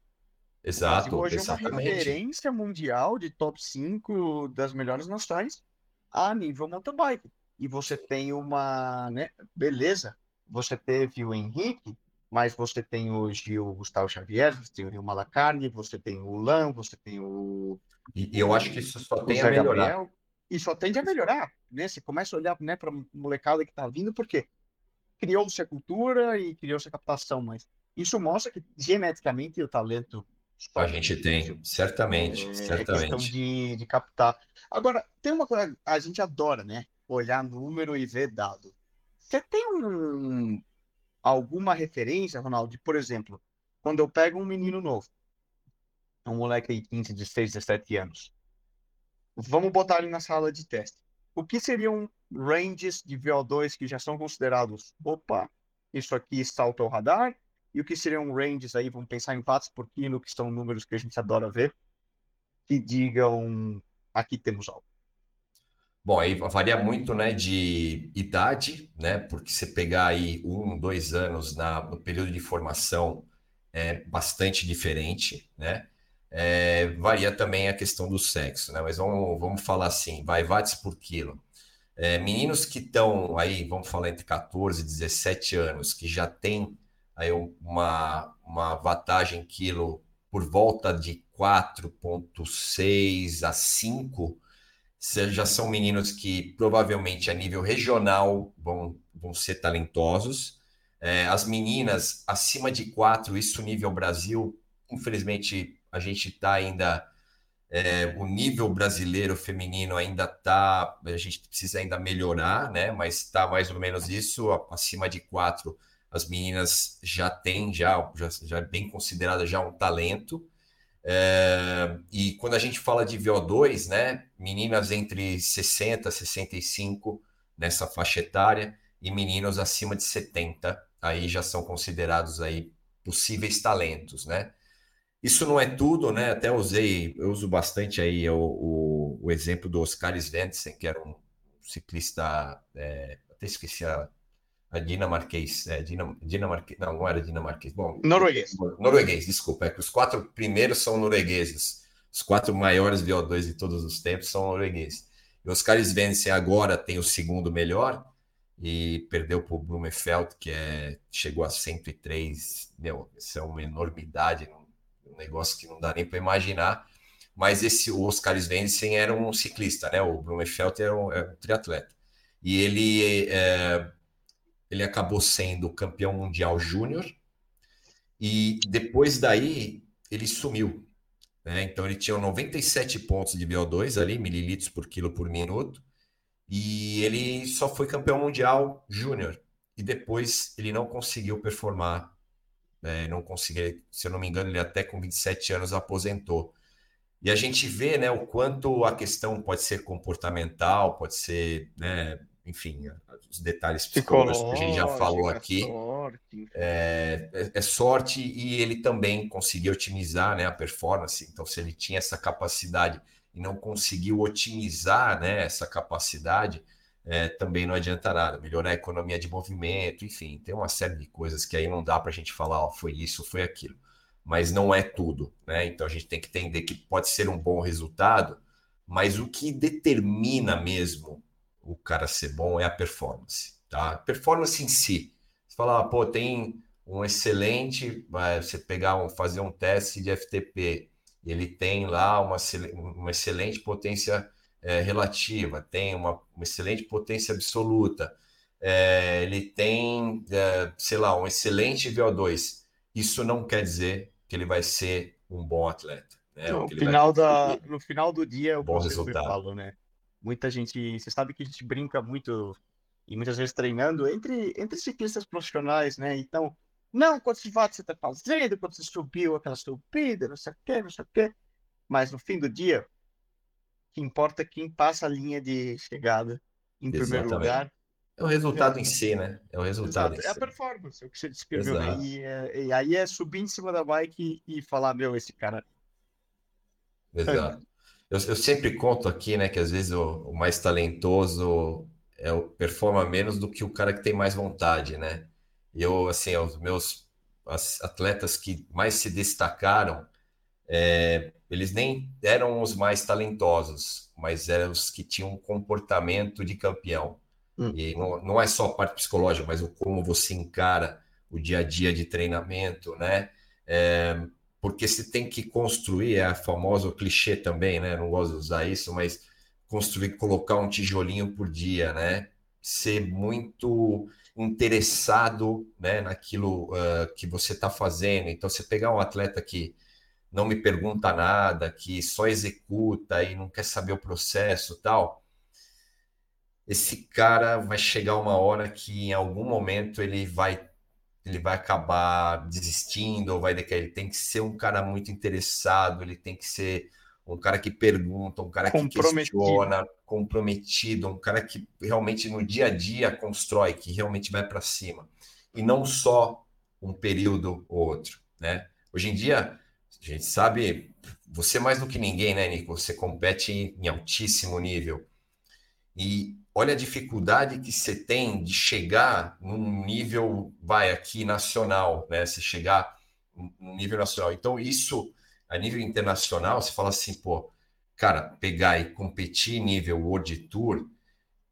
Exato, hoje exatamente. é uma referência mundial de top 5 das melhores nações a nível mountain bike. E você tem uma, né, beleza, você teve o Henrique, mas você tem hoje o Gustavo Xavier, você tem o Rio Malacarne, você tem o Lan, você tem o. E eu acho que isso só tem a melhorar. Gabriel, e só tende a melhorar, né? Você começa a olhar né, para a molecada que está vindo, porque criou-se a cultura e criou-se a captação, mas isso mostra que geneticamente o talento. A gente tem, certamente, é, certamente. É questão de, de captar. Agora, tem uma coisa, a gente adora, né? Olhar número e ver dado. Você tem um, alguma referência, Ronaldo, de, por exemplo, quando eu pego um menino novo, um moleque aí 15, 16, 17 anos, vamos botar ele na sala de teste. O que seriam ranges de VO2 que já são considerados, opa, isso aqui salta ao radar, e o que seriam ranges aí, vamos pensar em watts por quilo, que são números que a gente adora ver, que digam, aqui temos algo. Bom, aí varia muito, né, de idade, né, porque você pegar aí um, dois anos na, no período de formação é bastante diferente, né, é, varia também a questão do sexo, né, mas vamos, vamos falar assim, vai watts por quilo. É, meninos que estão aí, vamos falar entre 14 e 17 anos, que já tem aí uma, uma wattagem quilo por volta de 4,6 a 5, já são meninos que provavelmente a nível regional vão, vão ser talentosos. É, as meninas acima de quatro, isso nível Brasil, infelizmente a gente está ainda. É, o nível brasileiro feminino ainda está, a gente precisa ainda melhorar, né? Mas está mais ou menos isso, acima de quatro, as meninas já têm, já, já, já é bem considerada já um talento. É, e quando a gente fala de VO2, né, meninas entre 60 e 65 nessa faixa etária e meninos acima de 70, aí já são considerados aí possíveis talentos, né? Isso não é tudo, né? Até usei, eu uso bastante aí o, o, o exemplo do Oscar Svensson, que era um ciclista, é, até esqueci a a dinamarquês, é, dinam, dinamarquês, não, não era dinamarquês, bom, norueguês. Norueguês, desculpa, é que os quatro primeiros são noruegueses, os quatro maiores VO2 de todos os tempos são noruegueses. E os caras vencem agora, tem o segundo melhor, e perdeu para o Blumenfeld, que é, chegou a 103, meu, isso é uma enormidade, um negócio que não dá nem para imaginar, mas esse, o Oscar Svensson era um ciclista, né, o Blumenfeld era um, era um triatleta, e ele... É, ele acabou sendo campeão mundial júnior e depois daí ele sumiu. Né? Então ele tinha 97 pontos de VO2 ali, mililitros por quilo por minuto, E ele só foi campeão mundial júnior. E depois ele não conseguiu performar. Né? Não conseguiu, se eu não me engano, ele até com 27 anos aposentou. E a gente vê né, o quanto a questão pode ser comportamental, pode ser, né, enfim, os detalhes psicológicos que a gente já falou aqui. Sorte. É, é, é, sorte e ele também conseguiu otimizar né, a performance. Então, se ele tinha essa capacidade e não conseguiu otimizar né, essa capacidade, é, também não adianta nada. Melhorar a economia de movimento, enfim, tem uma série de coisas que aí não dá para a gente falar, ó, foi isso, foi aquilo mas não é tudo, né? Então a gente tem que entender que pode ser um bom resultado, mas o que determina mesmo o cara ser bom é a performance, tá? Performance em si. Você fala, ah, pô, tem um excelente, você pegar um, fazer um teste de FTP, ele tem lá uma, uma excelente potência é, relativa, tem uma, uma, excelente potência absoluta, é, ele tem, é, sei lá, um excelente VO2. Isso não quer dizer que ele vai ser um bom atleta. Né? No, final da, no final do dia, é o bom resultado. falo, né? Muita gente, você sabe que a gente brinca muito e muitas vezes treinando entre, entre ciclistas profissionais, né? Então, não, quantos watts você está fazendo, quanto você subiu aquela subida, não sei o quê, não sei o quê. Mas no fim do dia, o que importa é quem passa a linha de chegada em Exatamente. primeiro lugar é o resultado é. em si, né? É o resultado. Exato. É a performance, é o que você descreveu. E, é, e, aí é subir em cima da bike e, e falar, meu, esse cara. Exato. Eu, eu, sempre conto aqui, né, que às vezes o, o, mais talentoso é o performa menos do que o cara que tem mais vontade, né? E eu, assim, os meus atletas que mais se destacaram, é, eles nem eram os mais talentosos, mas eram os que tinham um comportamento de campeão. Hum. E não, não é só a parte psicológica, mas o como você encara o dia a dia de treinamento, né? É, porque se tem que construir, é a famosa clichê também, né? Não gosto de usar isso, mas construir, colocar um tijolinho por dia, né? Ser muito interessado né, naquilo uh, que você está fazendo. Então, você pegar um atleta que não me pergunta nada, que só executa e não quer saber o processo tal, esse cara vai chegar uma hora que em algum momento ele vai ele vai acabar desistindo ou vai decair. Ele tem que ser um cara muito interessado, ele tem que ser um cara que pergunta, um cara que questiona, comprometido, um cara que realmente no dia a dia constrói, que realmente vai para cima. E não só um período ou outro, né? Hoje em dia, a gente sabe, você mais do que ninguém, né, Nico? Você compete em altíssimo nível. E olha a dificuldade que você tem de chegar num nível, vai aqui, nacional, né? Você chegar num nível nacional. Então, isso, a nível internacional, você fala assim, pô, cara, pegar e competir nível World Tour,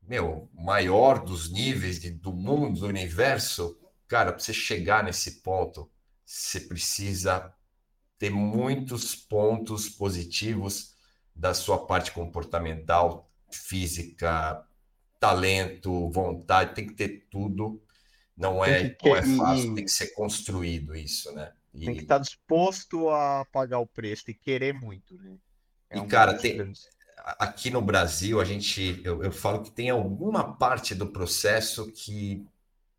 meu, maior dos níveis de, do mundo, do universo, cara, para você chegar nesse ponto, você precisa ter muitos pontos positivos da sua parte comportamental, física, talento, vontade, tem que ter tudo. Não é, não é fácil, tem que ser construído isso, né? E... Tem que estar disposto a pagar o preço e querer muito, né? É e, cara, tem, aqui no Brasil, a gente, eu, eu falo que tem alguma parte do processo que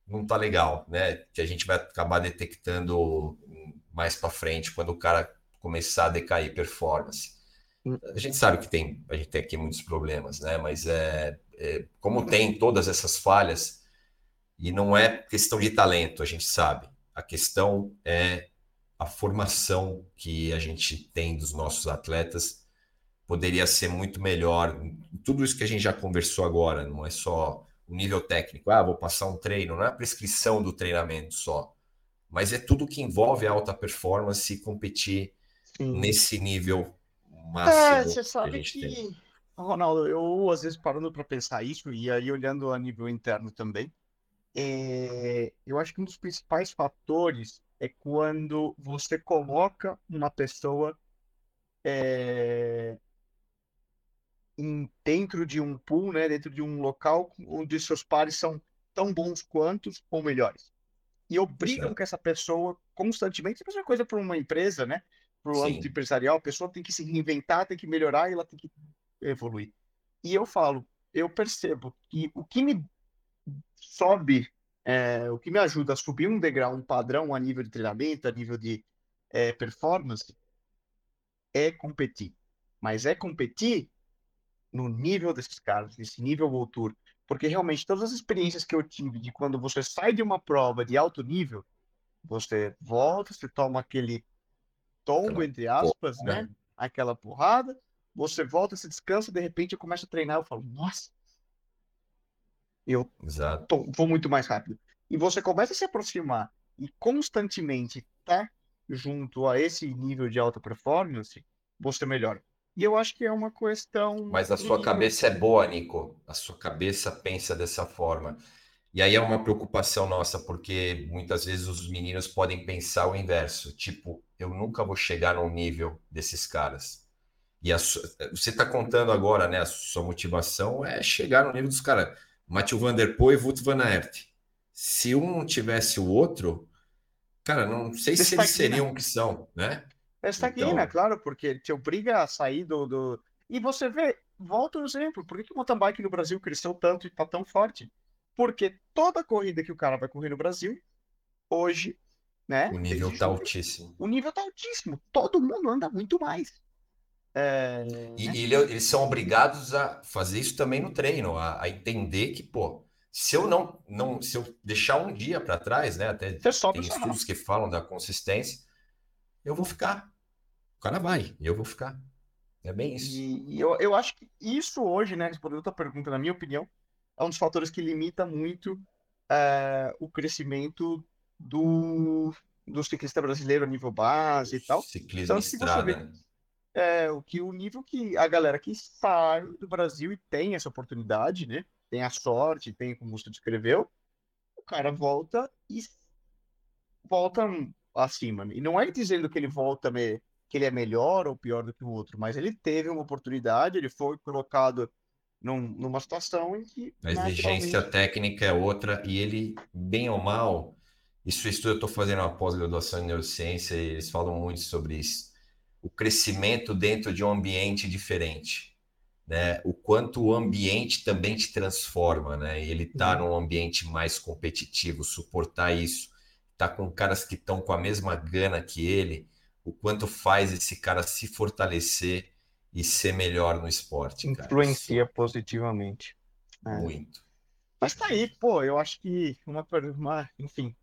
não tá legal, né? Que a gente vai acabar detectando mais para frente, quando o cara começar a decair performance. A gente sabe que tem, a gente tem aqui muitos problemas, né? Mas é, é, como tem todas essas falhas, e não é questão de talento, a gente sabe. A questão é a formação que a gente tem dos nossos atletas poderia ser muito melhor. Tudo isso que a gente já conversou agora, não é só o nível técnico, ah, vou passar um treino, não é a prescrição do treinamento só, mas é tudo que envolve a alta performance e competir Sim. nesse nível máximo é, você sabe que, que... Ronaldo, eu às vezes parando para pensar isso, e aí olhando a nível interno também, é, eu acho que um dos principais fatores é quando você coloca uma pessoa é, em, dentro de um pool, né, dentro de um local onde seus pares são tão bons quanto ou melhores. E obrigam que essa pessoa constantemente, é coisa para uma empresa, né? Para o âmbito empresarial, a pessoa tem que se reinventar, tem que melhorar e ela tem que evoluir. E eu falo, eu percebo que o que me sobe, é, o que me ajuda a subir um degrau, um padrão a nível de treinamento, a nível de é, performance, é competir. Mas é competir no nível desses caras, nesse nível World. Porque realmente todas as experiências que eu tive de quando você sai de uma prova de alto nível, você volta, você toma aquele tombo, entre aspas, né? né? Aquela porrada, você volta, se descansa, de repente eu começo a treinar, eu falo, nossa, eu tô, vou muito mais rápido. E você começa a se aproximar e constantemente tá junto a esse nível de alta performance, você melhora. E eu acho que é uma questão. Mas a sua cabeça é boa, Nico. A sua cabeça pensa dessa forma. E aí é uma preocupação nossa, porque muitas vezes os meninos podem pensar o inverso. Tipo, eu nunca vou chegar no nível desses caras. E a, você está contando agora, né? A sua motivação é chegar no nível dos caras. Mathieu Van Der Poel e Wout Van Aert. Se um tivesse o outro, cara, não sei se eles seriam o que são, né? Estagna, então... claro, porque te obriga a sair do, do... E você vê, volta o exemplo, por que, que o mountain bike no Brasil cresceu tanto e tá tão forte? Porque toda corrida que o cara vai correr no Brasil, hoje, né? O nível tá altíssimo. O nível tá altíssimo. Todo mundo anda muito mais. É... E, né? e eles são obrigados a fazer isso também no treino, a, a, entender que, pô, se eu não, não se eu deixar um dia para trás, né? Até tem estudos que falam da consistência eu vou ficar. O cara vai, eu vou ficar. É bem isso. E, e, eu, eu acho que isso hoje, né, respondendo a tua pergunta, na minha opinião, é um dos fatores que limita muito é, o crescimento do, do ciclista brasileiro a nível base e tal. Ciclismo então, se estrada, vê, é, o que o nível que a galera que sai do Brasil e tem essa oportunidade, né? Tem a sorte, tem como você descreveu, o cara volta e volta acima. E não é dizendo que ele volta me, que ele é melhor ou pior do que o outro, mas ele teve uma oportunidade, ele foi colocado num, numa situação em que. A exigência técnica é outra, e ele, bem ou mal, isso estudo, eu estou fazendo uma pós-graduação em neurociência e eles falam muito sobre isso. O crescimento dentro de um ambiente diferente. Né? O quanto o ambiente também te transforma, né? Ele está uhum. num ambiente mais competitivo, suportar isso tá com caras que estão com a mesma gana que ele, o quanto faz esse cara se fortalecer e ser melhor no esporte. Influencia positivamente. É. Muito. Mas tá aí, pô, eu acho que uma, uma, enfim,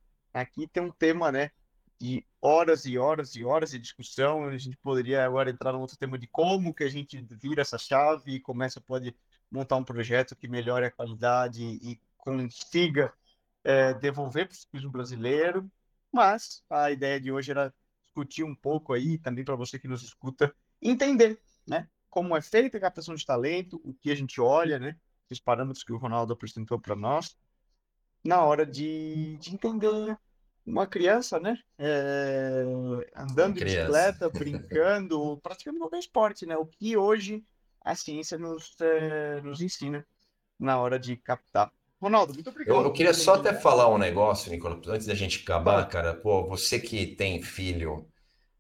aqui tem um tema, né, de horas e horas e horas de discussão. A gente poderia agora entrar no outro tema de como que a gente vira essa chave e começa, pode montar um projeto que melhore a qualidade e consiga é, devolver para o ciclismo brasileiro, mas a ideia de hoje era discutir um pouco aí, também para você que nos escuta, entender né, como é feita a captação de talento, o que a gente olha, né, os parâmetros que o Ronaldo apresentou para nós, na hora de, de entender uma criança, né? É, andando de bicicleta, brincando, praticando qualquer esporte, né? O que hoje a ciência nos, é, nos ensina na hora de captar Ronaldo, muito obrigado. Eu, eu queria só até falar um negócio, Nicolas, antes da gente acabar, cara. Pô, você que tem filho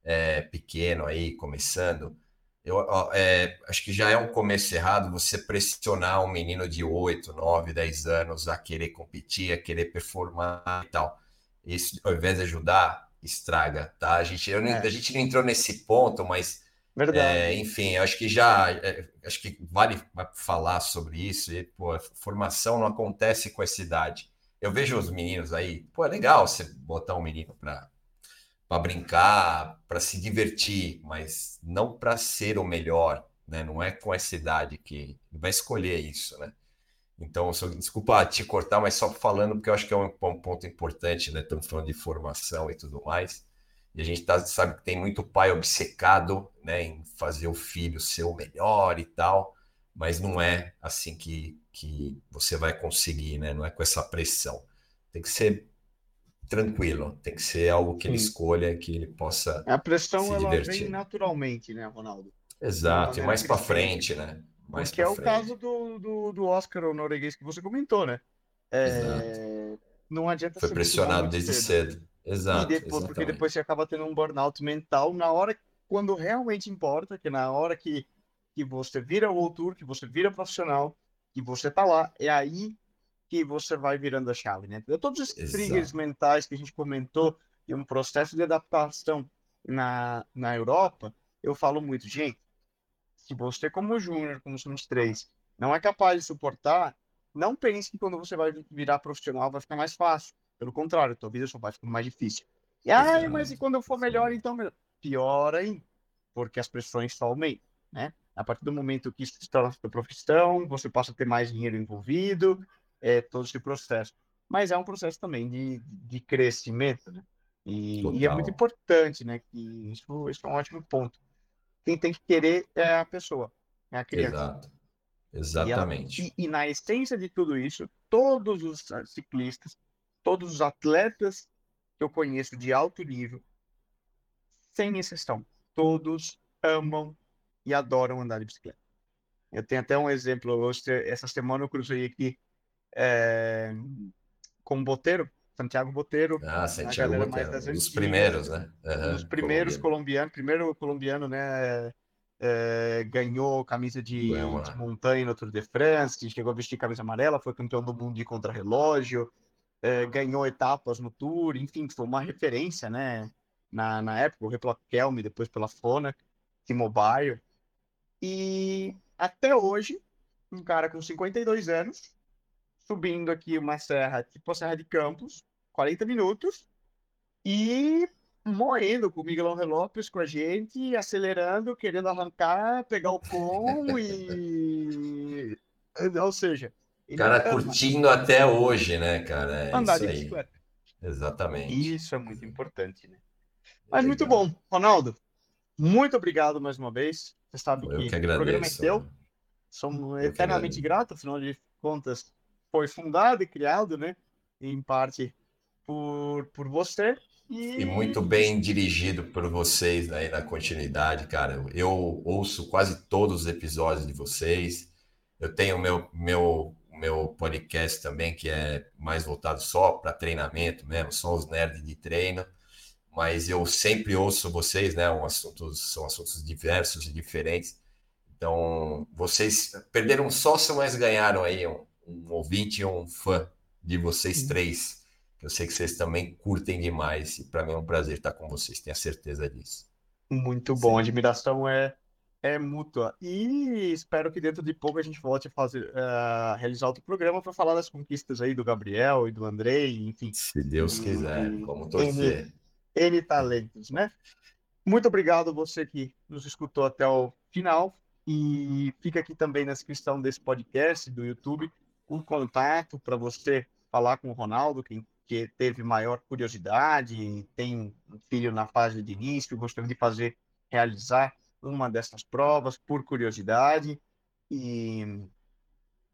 é, pequeno aí, começando, eu é, acho que já é um começo errado você pressionar um menino de 8, 9, 10 anos a querer competir, a querer performar e tal. Isso, ao invés de ajudar, estraga, tá? A gente, eu, é. a gente não entrou nesse ponto, mas Verdade. É, enfim, acho que já é, acho que vale falar sobre isso. E, pô, formação não acontece com essa idade. Eu vejo os meninos aí, pô, é legal você botar um menino para para brincar, para se divertir, mas não para ser o melhor, né? Não é com essa idade que vai escolher isso, né? Então, só, desculpa te cortar, mas só falando porque eu acho que é um, um ponto importante, né? Estamos falando de formação e tudo mais. E a gente tá, sabe que tem muito pai obcecado né, em fazer o filho ser o melhor e tal, mas não é assim que, que você vai conseguir, né? Não é com essa pressão. Tem que ser tranquilo, tem que ser algo que ele Sim. escolha, que ele possa A pressão ela divertir. vem naturalmente, né, Ronaldo? Exato, e mais para frente, né? Mais Porque é frente. o caso do, do, do Oscar, o norueguês que você comentou, né? É... Não adianta Foi pressionado desde cedo. cedo. Exato. Depois, porque depois você acaba tendo um burnout mental na hora quando realmente importa, que na hora que, que você vira o tour, que você vira profissional, que você tá lá, é aí que você vai virando a chave, né? Todos os Exato. triggers mentais que a gente comentou e um processo de adaptação na, na Europa, eu falo muito, gente, se você como júnior, como sub-23, não é capaz de suportar, não pense que quando você vai virar profissional vai ficar mais fácil. Pelo contrário, tua vida só vai ficar mais difícil. E, ai, mas e quando eu for melhor, então? Pior ainda, porque as pressões só aumentam, né? A partir do momento que isso se torna sua profissão, você passa a ter mais dinheiro envolvido, é, todo esse processo. Mas é um processo também de, de crescimento, né? E, e é muito importante, né? Que isso, isso é um ótimo ponto. Quem tem que querer é a pessoa, é a criança. Exato. Exatamente. E, ela, e, e, na essência de tudo isso, todos os ciclistas, todos os atletas que eu conheço de alto nível, sem exceção, todos amam e adoram andar de bicicleta. Eu tenho até um exemplo. Hoje, essa semana eu cruzei aqui é, com o Boteiro, Santiago Boteiro. Ah, Santiago Boteiro, um dos primeiros, né? Uhum, um dos primeiros colombianos, primeiro colombiano, né? É, ganhou camisa de, de, montanha no Tour de France, chegou a vestir camisa amarela, foi campeão do mundo de contrarrelógio, é, ganhou etapas no Tour, enfim, foi uma referência, né? Na, na época, correu pela Kelme, depois pela Fona, T-Mobile. E até hoje, um cara com 52 anos, subindo aqui uma serra, tipo a Serra de Campos, 40 minutos, e morrendo com o Miguel Angel Lopes com a gente, acelerando, querendo arrancar, pegar o pão e. Ou seja. Cara, curtindo até hoje, né, cara? É andar de bicicleta. Exatamente. Isso é muito importante, né? Mas Legal. muito bom. Ronaldo, muito obrigado mais uma vez. Você sabe Eu que, que agradeço, o programa é teu. Somos eternamente gratos, afinal de contas, foi fundado e criado, né? Em parte por, por você. E... e... muito bem dirigido por vocês aí na continuidade, cara. Eu ouço quase todos os episódios de vocês. Eu tenho meu meu meu podcast também que é mais voltado só para treinamento mesmo, só os nerds de treino. Mas eu sempre ouço vocês, né? Um assuntos, são assuntos diversos e diferentes. Então, vocês perderam sócio, mas ganharam aí um, um ouvinte e um fã de vocês três. Eu sei que vocês também curtem demais e para mim é um prazer estar com vocês, tenho a certeza disso. Muito bom, Sim. a admiração é, é mútua. E espero que dentro de pouco a gente volte a fazer, uh, realizar outro programa para falar das conquistas aí do Gabriel e do Andrei, enfim. Se Deus quiser, como torcer. N, N talentos, né? Muito obrigado você que nos escutou até o final. E fica aqui também na descrição desse podcast do YouTube um contato para você falar com o Ronaldo, quem que teve maior curiosidade, tem um filho na fase de início, gostaria de fazer, realizar uma dessas provas por curiosidade e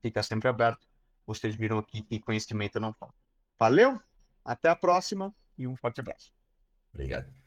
fica sempre aberto. Vocês viram aqui que conhecimento não falta. Valeu, até a próxima e um forte abraço. Obrigado.